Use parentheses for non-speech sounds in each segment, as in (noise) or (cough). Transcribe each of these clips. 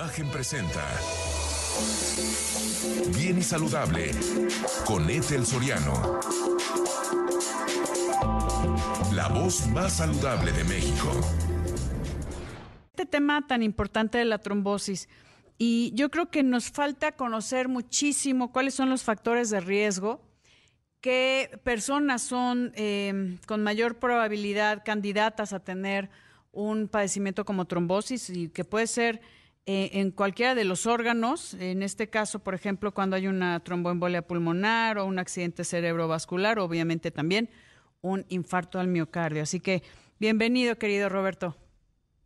Imagen presenta Bien y Saludable con Ethel Soriano. La voz más saludable de México. Este tema tan importante de la trombosis. Y yo creo que nos falta conocer muchísimo cuáles son los factores de riesgo, qué personas son eh, con mayor probabilidad candidatas a tener un padecimiento como trombosis y que puede ser eh, en cualquiera de los órganos, en este caso, por ejemplo, cuando hay una tromboembolia pulmonar o un accidente cerebrovascular, obviamente también un infarto al miocardio. Así que bienvenido, querido Roberto.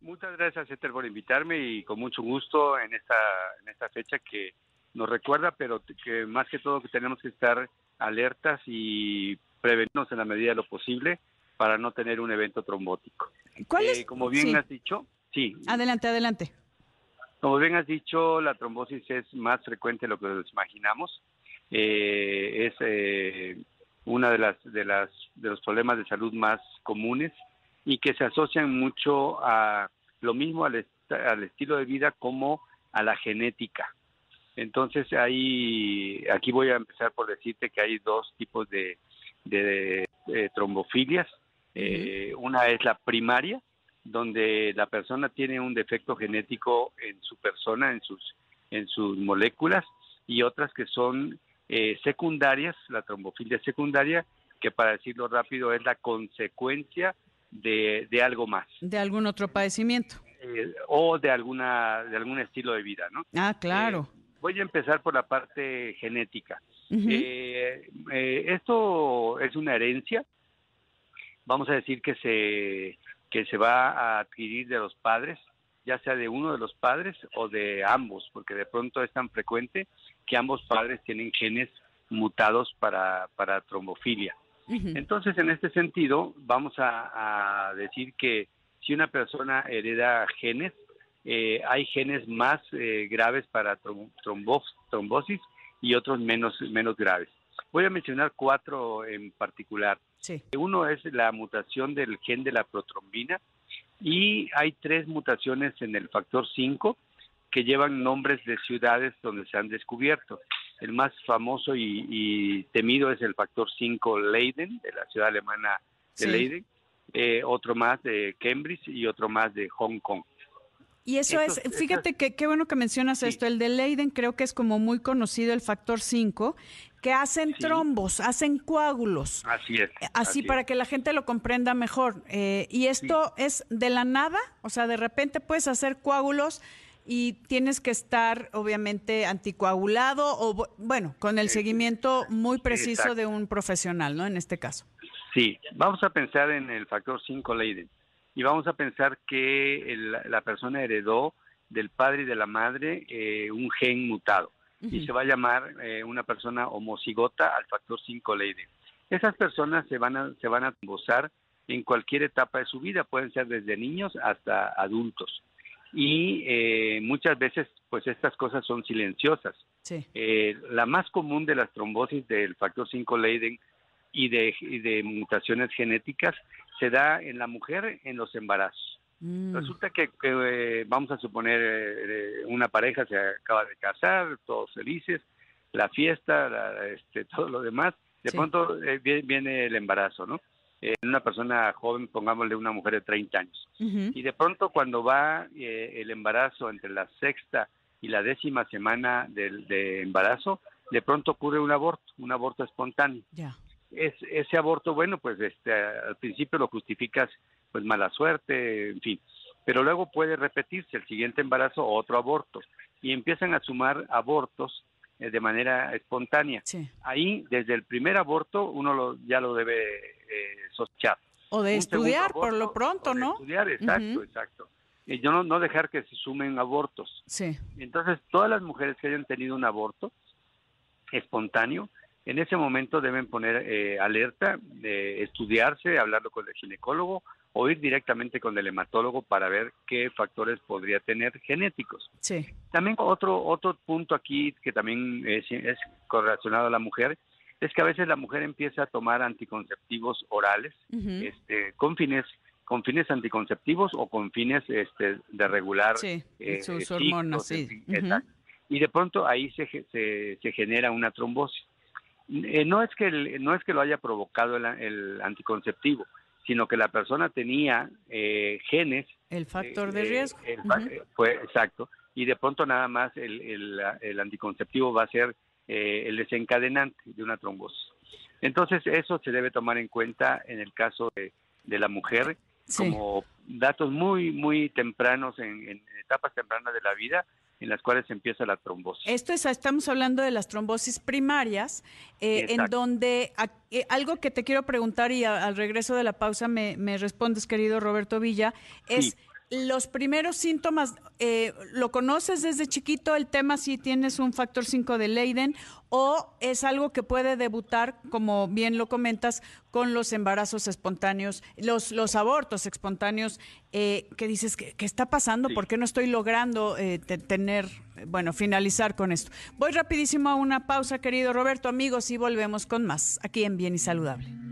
Muchas gracias, Esther, por invitarme y con mucho gusto en esta, en esta fecha que nos recuerda, pero que más que todo que tenemos que estar alertas y prevenirnos en la medida de lo posible para no tener un evento trombótico. ¿Cuál es? Eh, como bien has dicho, sí. Adelante, adelante. Como bien has dicho, la trombosis es más frecuente de lo que nos imaginamos. Eh, es eh, una de las de las de los problemas de salud más comunes y que se asocian mucho a lo mismo al, al estilo de vida como a la genética. Entonces ahí aquí voy a empezar por decirte que hay dos tipos de, de, trombofilias. Eh, una es la primaria, donde la persona tiene un defecto genético en su persona, en sus, en sus moléculas, y otras que son eh, secundarias, la trombofilia secundaria, que para decirlo rápido es la consecuencia de, de algo más. De algún otro padecimiento. Eh, o de alguna de algún estilo de vida, ¿no? Ah, claro. Eh, voy a empezar por la parte genética. esto es una herencia. Vamos a decir que se que se va a adquirir de los padres, ya sea de uno de los padres o de ambos, porque de pronto es tan frecuente que ambos padres tienen genes mutados para, para trombofilia. Entonces, en este sentido, vamos a, decir que si una persona hereda genes, eh, hay genes más eh, graves para trombosis y otros menos, menos graves. Voy a mencionar cuatro en particular. Uno es la mutación del gen de la protrombina y hay tres mutaciones en el factor 5 que llevan nombres de ciudades donde se han descubierto. El más famoso y, temido es el factor 5 Leiden, de la ciudad alemana de Leiden, eh, otro más de Cambridge y otro más de Hong Kong. Y eso es, fíjate que qué bueno que mencionas esto, el de Leiden creo que es como muy conocido el factor 5, que hacen trombos, hacen coágulos. Así es. Eh, así, para que la gente lo comprenda mejor. Eh, y esto es de la nada, o sea, de repente puedes hacer coágulos y tienes que estar obviamente anticoagulado o bueno, con el seguimiento muy preciso de un profesional, ¿no? En este caso. Sí, vamos a pensar en el factor 5 Leiden y vamos a pensar que la persona heredó del padre y de la madre eh, un gen mutado y se va a llamar eh, una persona homocigota al factor 5 Leiden. Esas personas se van a se van a gozar en cualquier etapa de su vida, pueden ser desde niños hasta adultos. Y eh, muchas veces, pues estas cosas son silenciosas. la más común de las trombosis del factor 5 Leiden y de, de mutaciones genéticas se da en la mujer en los embarazos. Mm. Resulta que, eh, vamos a suponer eh, una pareja se acaba de casar, todos felices, la fiesta, este, (laughs) todo lo demás, de pronto eh, viene, el embarazo, ¿no? En una persona joven, pongámosle una mujer de 30 años. Y de pronto cuando va el embarazo entre la sexta y la décima semana del de embarazo, de pronto ocurre un aborto, un aborto espontáneo. Ya es, ese aborto, bueno, pues este, al principio lo justificas, pues mala suerte, en fin, pero luego puede repetirse el siguiente embarazo o otro aborto y empiezan a sumar abortos eh, de manera espontánea. Ahí, desde el primer aborto, uno lo, ya lo debe eh, sospechar. O de estudiar por lo pronto, ¿no? estudiar, exacto, exacto. Y yo no, no dejar que se sumen abortos. Sí. Entonces, todas las mujeres que hayan tenido un aborto espontáneo, en ese momento deben poner eh, alerta, de estudiarse, hablarlo con el ginecólogo o ir directamente con el hematólogo para ver qué factores podría tener genéticos. Sí. También otro otro punto aquí que también es, correlacionado a la mujer es que a veces la mujer empieza a tomar anticonceptivos orales este, con fines con fines anticonceptivos o con fines este, de regular sí, eh, sus hormonas, sí. Y de pronto ahí se, se, genera una trombosis. Eh, no es que no es que lo haya provocado el, anticonceptivo, sino que la persona tenía eh, genes. El factor de riesgo. fue exacto. Y de pronto nada más el, el, anticonceptivo va a ser el desencadenante de una trombosis. Entonces eso se debe tomar en cuenta en el caso de, de la mujer como datos muy, muy tempranos en, etapas tempranas de la vida en las cuales empieza la trombosis. Esto es, estamos hablando de las trombosis primarias, eh, en donde eh, algo que te quiero preguntar y al regreso de la pausa me, me respondes, querido Roberto Villa, es los primeros síntomas, eh, ¿lo conoces desde chiquito el tema si tienes un factor 5 de Leiden o es algo que puede debutar, como bien lo comentas, con los embarazos espontáneos, los, los abortos espontáneos, eh, que dices, ¿qué, está pasando? ¿Por qué no estoy logrando eh, tener, bueno, finalizar con esto? Voy rapidísimo a una pausa, querido Roberto, amigos, y volvemos con más aquí en Bien y Saludable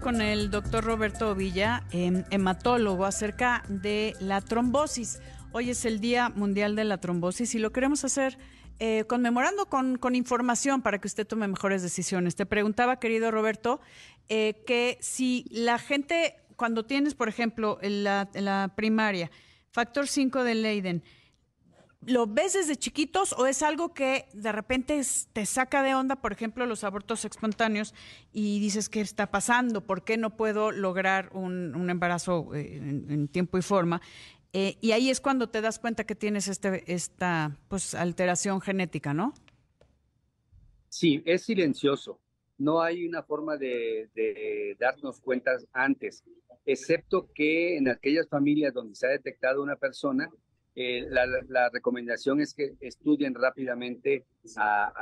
con el doctor Roberto Villa, em, hematólogo, acerca de la trombosis. Hoy es el Día Mundial de la Trombosis y lo queremos hacer eh, conmemorando con, información para que usted tome mejores decisiones. Te preguntaba, querido Roberto, eh, que si la gente, cuando tienes, por ejemplo, en la, en la primaria, factor 5 de Leiden, ¿Lo ves desde chiquitos o es algo que de repente te saca de onda, por ejemplo, los abortos espontáneos y dices, ¿qué está pasando? ¿Por qué no puedo lograr un, embarazo eh, en, tiempo y forma? Eh, y ahí es cuando te das cuenta que tienes este, esta pues, alteración genética, ¿no? Sí, es silencioso. No hay una forma de, de darnos cuenta antes, excepto que en aquellas familias donde se ha detectado una persona, eh, la, recomendación es que estudien rápidamente a,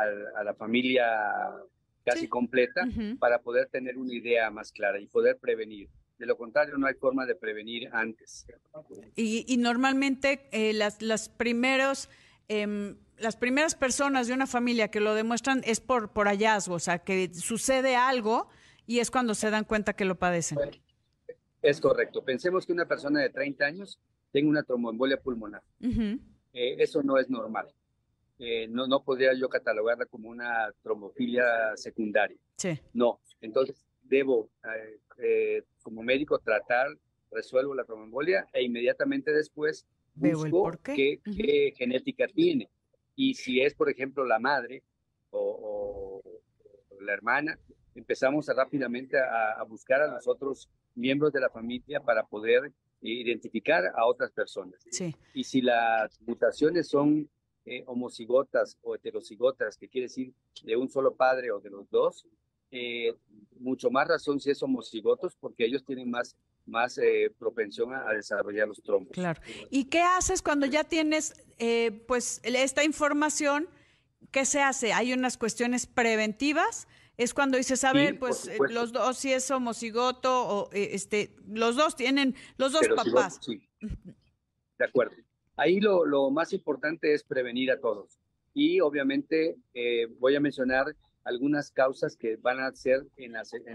la familia casi completa para poder tener una idea más clara y poder prevenir. De lo contrario, no hay forma de prevenir antes. Y, normalmente eh, las, las, primeros, em, las primeras personas de una familia que lo demuestran es por, por hallazgo, o sea, que sucede algo y es cuando se dan cuenta que lo padecen. Es correcto. Pensemos que una persona de 30 años tengo una tromboembolia pulmonar. Eh, eso no es normal. Eh, no, no podría yo catalogarla como una trombofilia secundaria. Sí. No. Entonces, debo, eh, como médico, tratar, resuelvo la tromboembolia e inmediatamente después busco qué, qué, genética tiene. Y si es, por ejemplo, la madre o, la hermana, empezamos rápidamente a, a buscar a los otros miembros de la familia para poder identificar a otras personas. Sí. Y si las mutaciones son eh, homocigotas o heterocigotas, que quiere decir de un solo padre o de los dos, eh, mucho más razón si es homocigotos, porque ellos tienen más, más eh, propensión a, desarrollar los trombos. Claro. ¿Y qué haces cuando ya tienes pues esta información? ¿Qué se hace? ¿Hay unas cuestiones preventivas? Es cuando dices, a ver, pues eh, los dos, si es homocigoto, o eh, este, los dos tienen, los dos papás. Sí. De acuerdo. Ahí lo, lo, más importante es prevenir a todos. Y obviamente eh, voy a mencionar algunas causas que van a ser en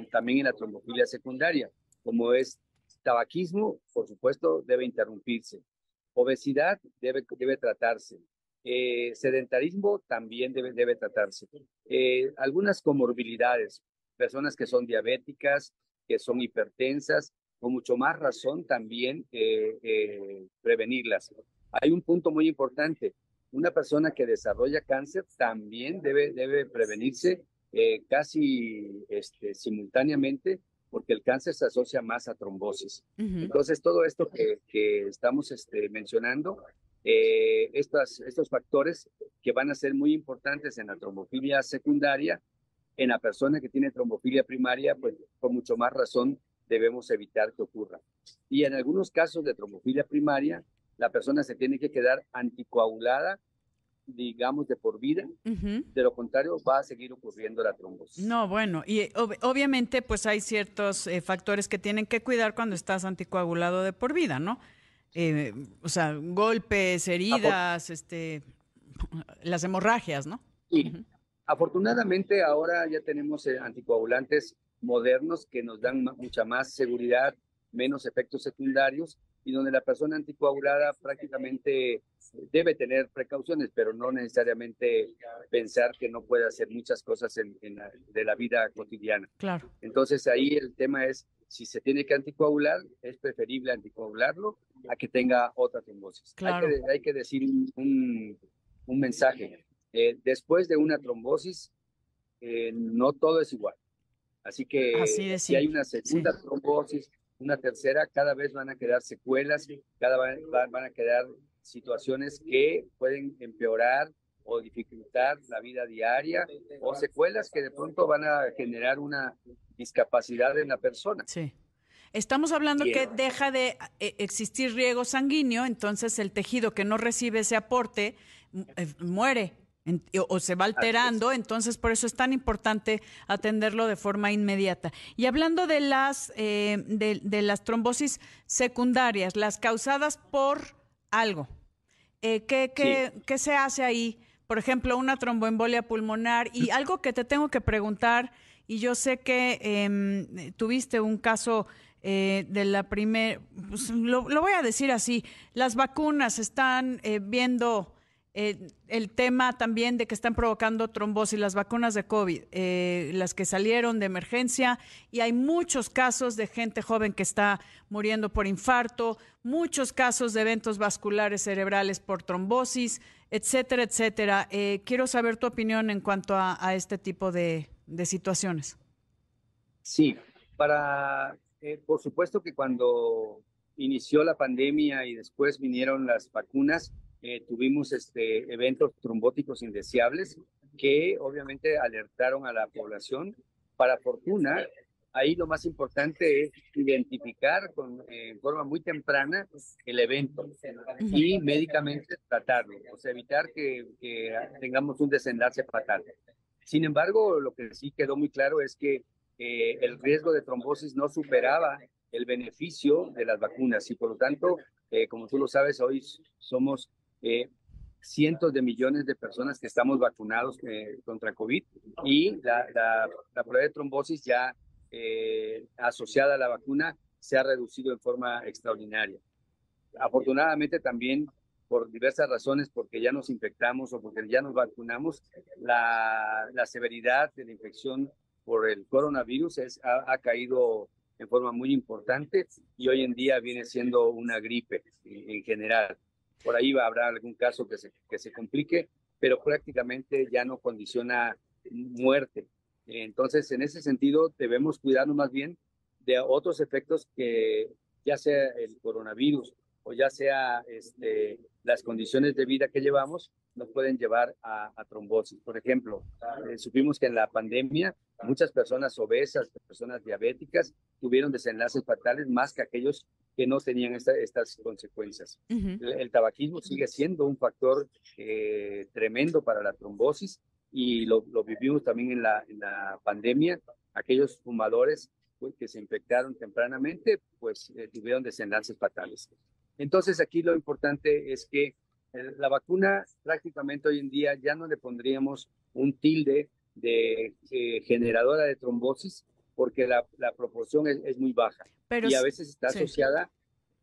también en la trombofilia secundaria, como es tabaquismo, por supuesto, debe interrumpirse. Obesidad debe, debe tratarse. Eh, sedentarismo también debe, debe tratarse. Eh, algunas comorbilidades, personas que son diabéticas, que son hipertensas, con mucho más razón también eh, prevenirlas. Hay un punto muy importante. Una persona que desarrolla cáncer también debe, debe prevenirse casi este, simultáneamente porque el cáncer se asocia más a trombosis. Entonces, todo esto que, que estamos este, mencionando eh, estos factores que van a ser muy importantes en la trombofilia secundaria. En la persona que tiene trombofilia primaria, pues por mucho más razón debemos evitar que ocurra. Y en algunos casos de trombofilia primaria, la persona se tiene que quedar anticoagulada digamos, de por vida. De lo contrario, va a seguir ocurriendo la trombosis. No, bueno, y obviamente, pues hay ciertos eh, factores que tienen que cuidar cuando estás anticoagulado de por vida, ¿no? Eh, o sea, golpes, heridas, este, las hemorragias, ¿no? Sí. Afortunadamente ahora ya tenemos eh, anticoagulantes modernos que nos dan mucha más seguridad menos efectos secundarios y donde la persona anticoagulada prácticamente debe tener precauciones, pero no necesariamente pensar que no puede hacer muchas cosas en, de la vida cotidiana. Claro. Entonces ahí el tema es, si se tiene que anticoagular, es preferible anticoagularlo a que tenga otra trombosis. Claro. Hay, que, hay que decir un, un, mensaje. Eh, después de una trombosis, eh, no todo es igual. Así que si hay una segunda trombosis, una tercera, cada vez van a quedar secuelas, cada vez van a quedar situaciones que pueden empeorar o dificultar la vida diaria o secuelas que de pronto van a generar una discapacidad en la persona. Sí. Estamos hablando que deja de eh, existir riego sanguíneo, entonces el tejido que no recibe ese aporte eh, muere o se va alterando, entonces por eso es tan importante atenderlo de forma inmediata. Y hablando de las, eh, de, las trombosis secundarias, las causadas por algo, eh, ¿qué, qué, se hace ahí? Por ejemplo, una tromboembolia pulmonar y algo que te tengo que preguntar, y yo sé que em, tuviste un caso eh, de la primera, pues, lo, lo, voy a decir así, las vacunas están viendo eh, el tema también de que están provocando trombosis, las vacunas de COVID, eh, las que salieron de emergencia, y hay muchos casos de gente joven que está muriendo por infarto, muchos casos de eventos vasculares cerebrales por trombosis, etcétera, etcétera. Eh, quiero saber tu opinión en cuanto a, este tipo de, de, situaciones. Sí, para, por supuesto que cuando inició la pandemia y después vinieron las vacunas, eh, tuvimos este, eventos trombóticos indeseables que obviamente alertaron a la población. Para fortuna, ahí lo más importante es identificar con, en forma muy temprana el evento y médicamente tratarlo, o sea, evitar que, tengamos un desenlace fatal. Sin embargo, lo que sí quedó muy claro es que eh, el riesgo de trombosis no superaba el beneficio de las vacunas y por lo tanto, eh, como tú lo sabes, hoy somos eh, cientos de millones de personas que estamos vacunados eh, contra COVID y la, la, prueba de trombosis ya eh, asociada a la vacuna se ha reducido en forma extraordinaria. Afortunadamente también por diversas razones, porque ya nos infectamos o porque ya nos vacunamos, la, la severidad de la infección por el coronavirus es, ha, caído en forma muy importante y hoy en día viene siendo una gripe en general. Por ahí va, habrá algún caso que se, que se complique, pero prácticamente ya no condiciona muerte. Entonces, en ese sentido, debemos cuidarnos más bien de otros efectos que ya sea el coronavirus o ya sea este, las condiciones de vida que llevamos, nos pueden llevar a, trombosis. Por ejemplo, eh, supimos que en la pandemia muchas personas obesas, personas diabéticas, tuvieron desenlaces fatales más que aquellos que no tenían estas consecuencias. el, tabaquismo sigue siendo un factor eh, tremendo para la trombosis y lo, vivimos también en la, en la pandemia. Aquellos fumadores pues, que se infectaron tempranamente, pues eh, tuvieron desenlaces fatales. Entonces aquí lo importante es que eh, la vacuna prácticamente hoy en día ya no le pondríamos un tilde de generadora de trombosis, porque la, proporción es, muy baja y a veces está asociada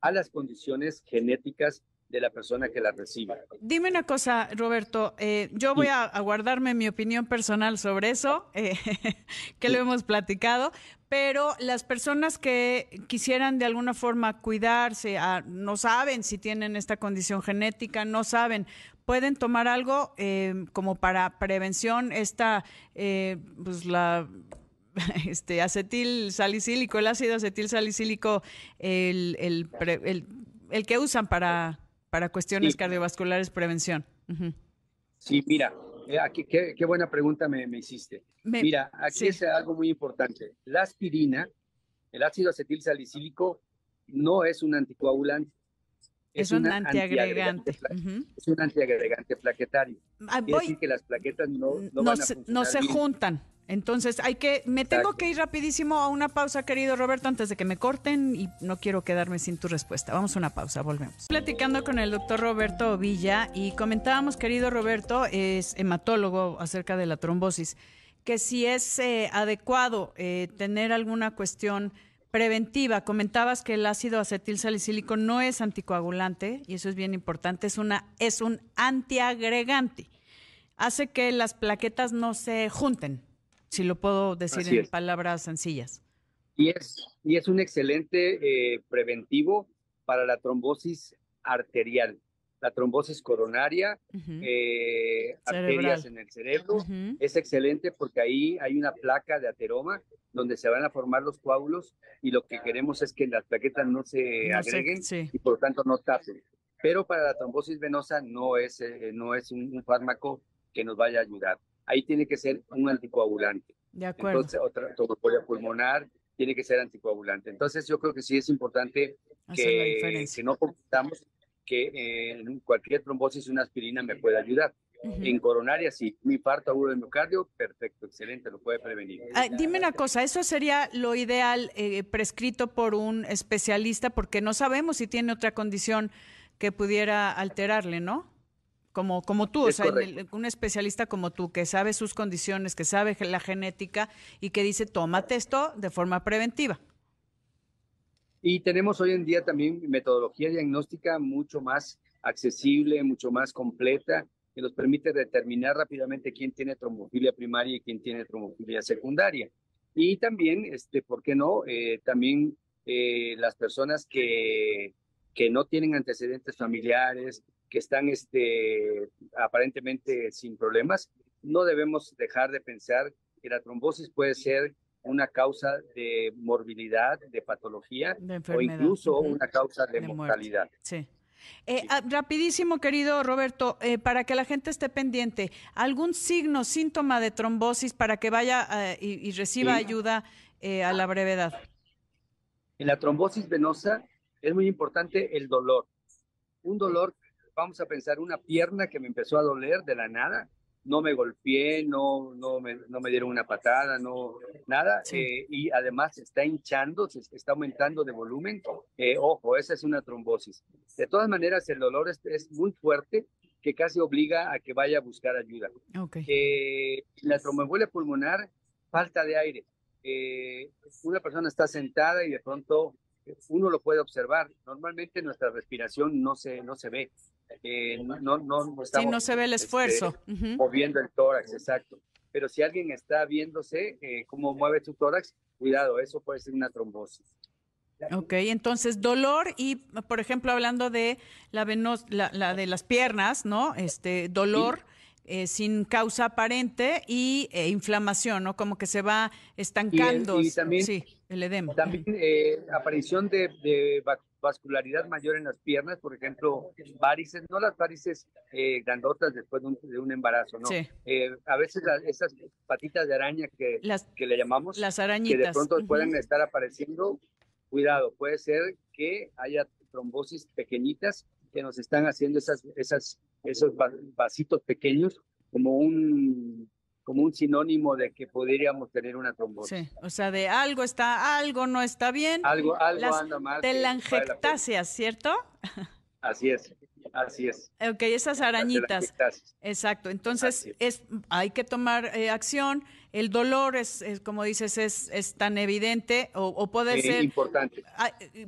a las condiciones genéticas de la persona que la recibe. Dime una cosa, Roberto, eh, yo voy a, guardarme mi opinión personal sobre eso, eh, (laughs) que lo hemos platicado, pero las personas que quisieran de alguna forma cuidarse, ah, no saben si tienen esta condición genética, no saben, pueden tomar algo eh, como para prevención, esta, pues la (laughs) este, acetil salicílico, el ácido acetil salicílico, el, el, el, que usan para, para cuestiones cardiovasculares, prevención. Sí, mira, eh, aquí, qué, qué, buena pregunta me, me hiciste. mira, aquí es algo muy importante. La aspirina, el ácido acetil salicílico, no es un anticoagulante. Es, un antiagregante. Es un antiagregante plaquetario. Ah, Quiere decir que las plaquetas no, no, van a no se juntan. Entonces, hay que, me tengo que ir rapidísimo a una pausa, querido Roberto, antes de que me corten y no quiero quedarme sin tu respuesta. Vamos a una pausa, volvemos. Platicando con el doctor Roberto Villa y comentábamos, querido Roberto, es hematólogo acerca de la trombosis, que si es eh, adecuado eh, tener alguna cuestión preventiva. Comentabas que el ácido acetil salicílico no es anticoagulante y eso es bien importante, es una es un antiagregante. Hace que las plaquetas no se junten, si lo puedo decir en palabras sencillas. Y es y es un excelente eh, preventivo para la trombosis arterial la trombosis coronaria, eh, arterias en el cerebro. Es excelente porque ahí hay una placa de ateroma donde se van a formar los coágulos y lo que queremos es que las plaquetas no se agreguen y por lo tanto no tapen. Pero para la trombosis venosa no es, eh, no es un, fármaco que nos vaya a ayudar. Ahí tiene que ser un anticoagulante. De acuerdo. Entonces, otra trombosis pulmonar tiene que ser anticoagulante. Entonces, yo creo que sí es importante que, que no computamos que en cualquier trombosis una aspirina me puede ayudar. En coronaria, sí. Mi infarto agudo del miocardio, perfecto, excelente, lo puede prevenir. Ah, dime una cosa, ¿eso sería lo ideal eh, prescrito por un especialista? Porque no sabemos si tiene otra condición que pudiera alterarle, ¿no? Como, como tú, o sea, un especialista como tú, que sabe sus condiciones, que sabe la genética y que dice, tómate esto de forma preventiva. Y tenemos hoy en día también metodología diagnóstica mucho más accesible, mucho más completa, que nos permite determinar rápidamente quién tiene trombofilia primaria y quién tiene trombofilia secundaria. Y también, este, ¿por qué no? Eh, también eh, las personas que, que no tienen antecedentes familiares, que están este, aparentemente sin problemas, no debemos dejar de pensar que la trombosis puede ser una causa de morbilidad, de patología o incluso una causa de, mortalidad. Sí. Eh, ah, rapidísimo, querido Roberto, eh, para que la gente esté pendiente, ¿algún signo, síntoma de trombosis para que vaya eh, y, reciba ayuda a la brevedad? En la trombosis venosa es muy importante el dolor. Un dolor, vamos a pensar, una pierna que me empezó a doler de la nada, no me golpeé, no, no, me, no me dieron una patada, no, nada, eh, y además se está hinchando, se está aumentando de volumen. Eh, ojo, esa es una trombosis. De todas maneras, el dolor es, es muy fuerte que casi obliga a que vaya a buscar ayuda. Okay. Eh, la tromboembolia pulmonar, falta de aire. una persona está sentada y de pronto uno lo puede observar. Normalmente nuestra respiración no se, no se ve. Eh, no, no, no, estamos, sí, no se ve el esfuerzo. Este, moviendo el tórax, exacto. Pero si alguien está viéndose eh, cómo mueve su tórax, cuidado, eso puede ser una trombosis. Ok, entonces dolor y, por ejemplo, hablando de la, venos, la, de las piernas, ¿no? Este dolor. Eh, sin causa aparente y eh, inflamación, ¿no? Como que se va estancando. Y, también, sí, el edema. También eh, aparición de, vascularidad mayor en las piernas, por ejemplo, varices, no las varices grandotas después de un, embarazo, ¿no? Sí. a veces esas patitas de araña que, que le llamamos, las arañitas. que de pronto pueden estar apareciendo, cuidado, puede ser que haya trombosis pequeñitas que nos están haciendo esas, esas, esos vasitos pequeños como un como un sinónimo de que podríamos tener una trombosis. Sí, o sea, de algo está, algo no está bien. Algo, algo anda mal. Telangiectasias, ¿cierto? Así es. Así es. Ok, esas arañitas. Exacto. Entonces, es, hay que tomar eh, acción. El dolor es, como dices, es, es tan evidente o, puede ser... importante.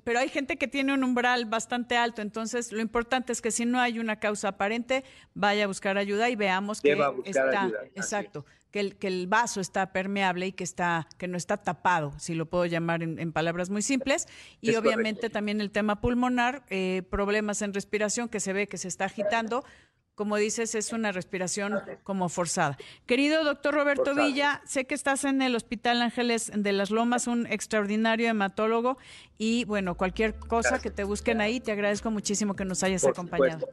pero hay gente que tiene un umbral bastante alto, entonces lo importante es que si no hay una causa aparente, vaya a buscar ayuda y veamos que está... Exacto. Que el, que el, vaso está permeable y que, está, que no está tapado, si lo puedo llamar en, palabras muy simples. Y obviamente también el tema pulmonar, eh, problemas en respiración que se ve que se está agitando, como dices, es una respiración como forzada. Querido doctor Roberto Villa, sé que estás en el Hospital Ángeles de las Lomas, un extraordinario hematólogo, y bueno, cualquier cosa que te busquen ahí, te agradezco muchísimo que nos hayas acompañado.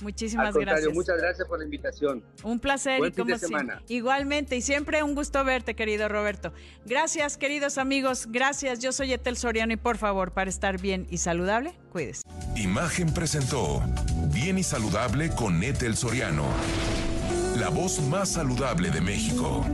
Muchísimas gracias. Muchas gracias por la invitación. Un placer. y como semana. Igualmente, y siempre un gusto verte, querido Roberto. Gracias, queridos amigos. Gracias. Yo soy Etel Soriano y por favor, para estar bien y saludable, cuídese. Imagen presentó Bien y Saludable con Etel Soriano. La voz más saludable de México.